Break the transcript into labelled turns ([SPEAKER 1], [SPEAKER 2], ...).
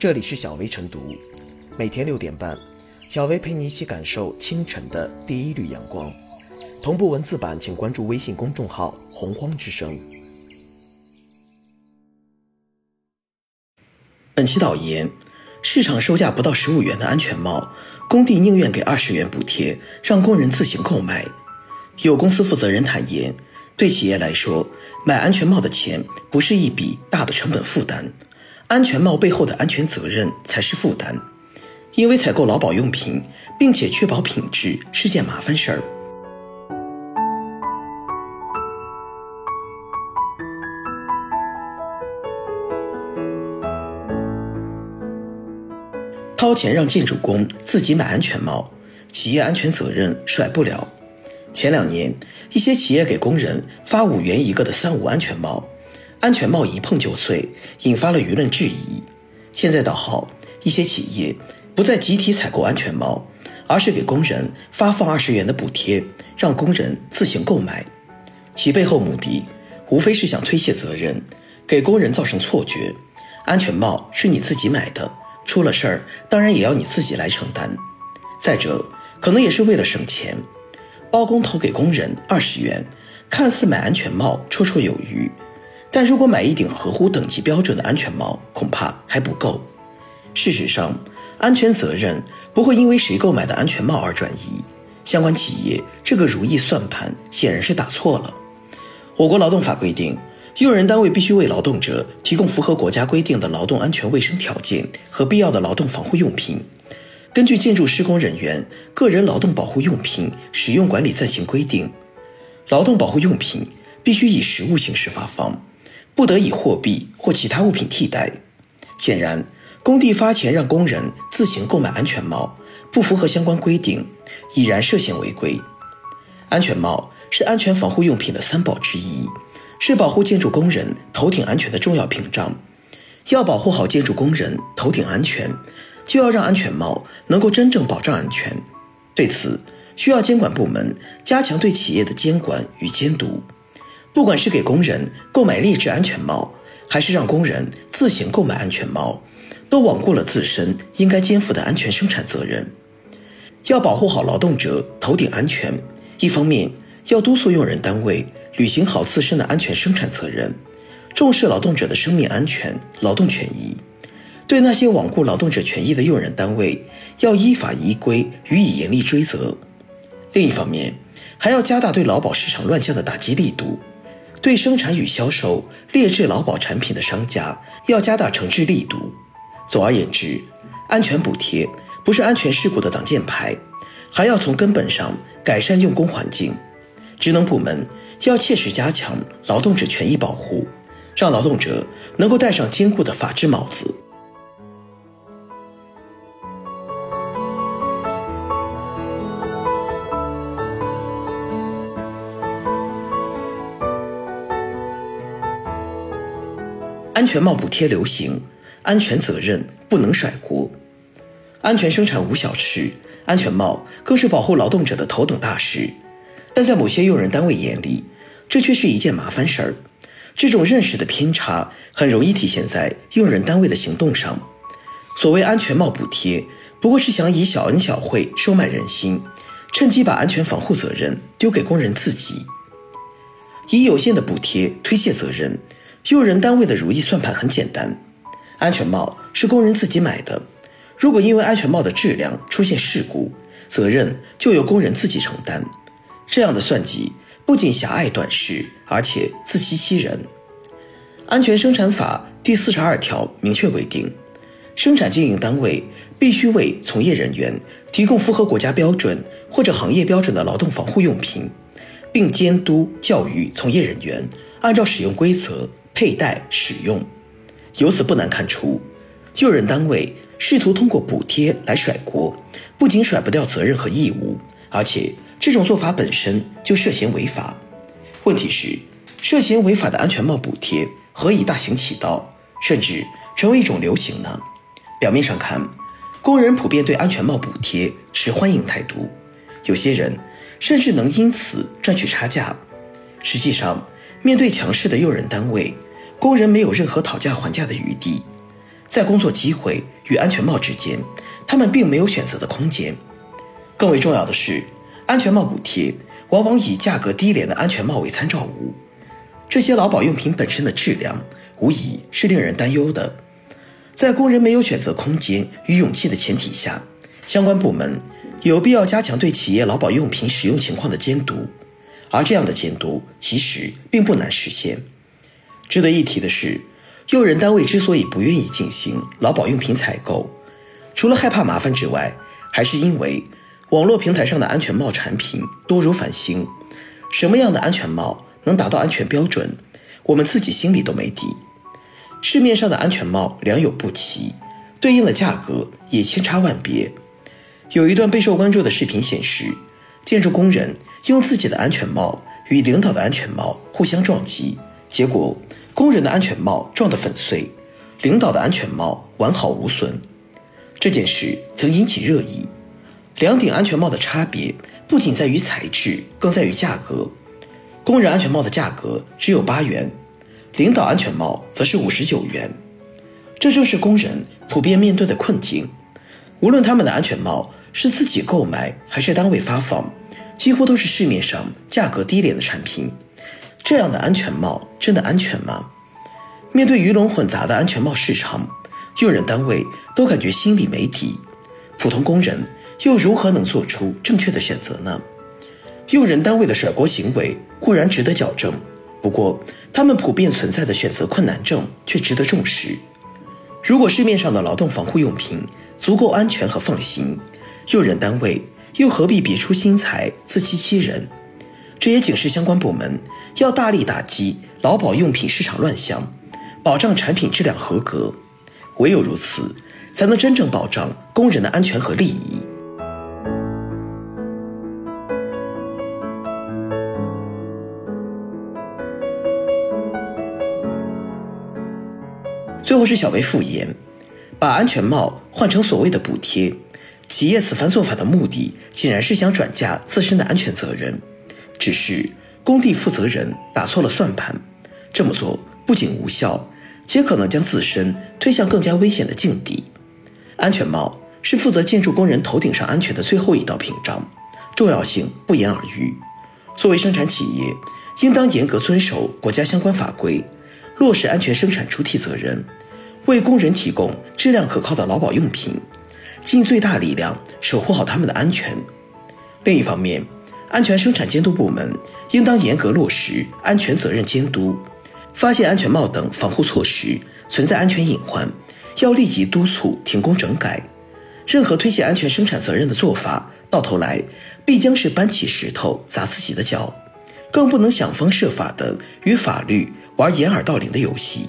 [SPEAKER 1] 这里是小薇晨读，每天六点半，小薇陪你一起感受清晨的第一缕阳光。同步文字版，请关注微信公众号“洪荒之声”。本期导言：市场售价不到十五元的安全帽，工地宁愿给二十元补贴，让工人自行购买。有公司负责人坦言，对企业来说，买安全帽的钱不是一笔大的成本负担。安全帽背后的安全责任才是负担，因为采购劳保用品并且确保品质是件麻烦事儿。掏钱让建筑工自己买安全帽，企业安全责任甩不了。前两年，一些企业给工人发五元一个的三无安全帽。安全帽一碰就碎，引发了舆论质疑。现在倒好，一些企业不再集体采购安全帽，而是给工人发放二十元的补贴，让工人自行购买。其背后目的，无非是想推卸责任，给工人造成错觉：安全帽是你自己买的，出了事儿当然也要你自己来承担。再者，可能也是为了省钱，包工头给工人二十元，看似买安全帽绰绰有余。但如果买一顶合乎等级标准的安全帽，恐怕还不够。事实上，安全责任不会因为谁购买的安全帽而转移。相关企业这个如意算盘显然是打错了。我国劳动法规定，用人单位必须为劳动者提供符合国家规定的劳动安全卫生条件和必要的劳动防护用品。根据《建筑施工人员个人劳动保护用品使用管理暂行规定》，劳动保护用品必须以实物形式发放。不得以货币或其他物品替代。显然，工地发钱让工人自行购买安全帽，不符合相关规定，已然涉嫌违规。安全帽是安全防护用品的三宝之一，是保护建筑工人头顶安全的重要屏障。要保护好建筑工人头顶安全，就要让安全帽能够真正保障安全。对此，需要监管部门加强对企业的监管与监督。不管是给工人购买劣质安全帽，还是让工人自行购买安全帽，都罔顾了自身应该肩负的安全生产责任。要保护好劳动者头顶安全，一方面要督促用人单位履行好自身的安全生产责任，重视劳动者的生命安全、劳动权益；对那些罔顾劳动者权益的用人单位，要依法依规予以严厉追责。另一方面，还要加大对劳保市场乱象的打击力度。对生产与销售劣质劳保产品的商家，要加大惩治力度。总而言之，安全补贴不是安全事故的挡箭牌，还要从根本上改善用工环境。职能部门要切实加强劳动者权益保护，让劳动者能够戴上坚固的法治帽子。安全帽补贴流行，安全责任不能甩锅。安全生产无小事，安全帽更是保护劳动者的头等大事。但在某些用人单位眼里，这却是一件麻烦事儿。这种认识的偏差很容易体现在用人单位的行动上。所谓安全帽补贴，不过是想以小恩小惠收买人心，趁机把安全防护责任丢给工人自己，以有限的补贴推卸责任。用人单位的如意算盘很简单，安全帽是工人自己买的，如果因为安全帽的质量出现事故，责任就由工人自己承担。这样的算计不仅狭隘短视，而且自欺欺人。安全生产法第四十二条明确规定，生产经营单位必须为从业人员提供符合国家标准或者行业标准的劳动防护用品，并监督教育从业人员按照使用规则。佩戴使用，由此不难看出，用人单位试图通过补贴来甩锅，不仅甩不掉责任和义务，而且这种做法本身就涉嫌违法。问题是，涉嫌违法的安全帽补贴何以大行其道，甚至成为一种流行呢？表面上看，工人普遍对安全帽补贴持欢迎态度，有些人甚至能因此赚取差价。实际上，面对强势的用人单位，工人没有任何讨价还价的余地。在工作机会与安全帽之间，他们并没有选择的空间。更为重要的是，安全帽补贴往往以价格低廉的安全帽为参照物，这些劳保用品本身的质量无疑是令人担忧的。在工人没有选择空间与勇气的前提下，相关部门有必要加强对企业劳保用品使用情况的监督，而这样的监督其实并不难实现。值得一提的是，用人单位之所以不愿意进行劳保用品采购，除了害怕麻烦之外，还是因为网络平台上的安全帽产品多如繁星，什么样的安全帽能达到安全标准，我们自己心里都没底。市面上的安全帽良莠不齐，对应的价格也千差万别。有一段备受关注的视频显示，建筑工人用自己的安全帽与领导的安全帽互相撞击，结果工人的安全帽撞得粉碎，领导的安全帽完好无损。这件事曾引起热议。两顶安全帽的差别不仅在于材质，更在于价格。工人安全帽的价格只有八元。领导安全帽则是五十九元，这正是工人普遍面对的困境。无论他们的安全帽是自己购买还是单位发放，几乎都是市面上价格低廉的产品。这样的安全帽真的安全吗？面对鱼龙混杂的安全帽市场，用人单位都感觉心里没底。普通工人又如何能做出正确的选择呢？用人单位的甩锅行为固然值得矫正。不过，他们普遍存在的选择困难症却值得重视。如果市面上的劳动防护用品足够安全和放心，用人单位又何必别出心裁、自欺欺人？这也警示相关部门要大力打击劳保用品市场乱象，保障产品质量合格。唯有如此，才能真正保障工人的安全和利益。最后是小薇复言，把安全帽换成所谓的补贴，企业此番做法的目的显然是想转嫁自身的安全责任。只是工地负责人打错了算盘，这么做不仅无效，且可能将自身推向更加危险的境地。安全帽是负责建筑工人头顶上安全的最后一道屏障，重要性不言而喻。作为生产企业，应当严格遵守国家相关法规，落实安全生产主体责任。为工人提供质量可靠的劳保用品，尽最大力量守护好他们的安全。另一方面，安全生产监督部门应当严格落实安全责任监督，发现安全帽等防护措施存在安全隐患，要立即督促停工整改。任何推卸安全生产责任的做法，到头来必将是搬起石头砸自己的脚，更不能想方设法的与法律玩掩耳盗铃的游戏。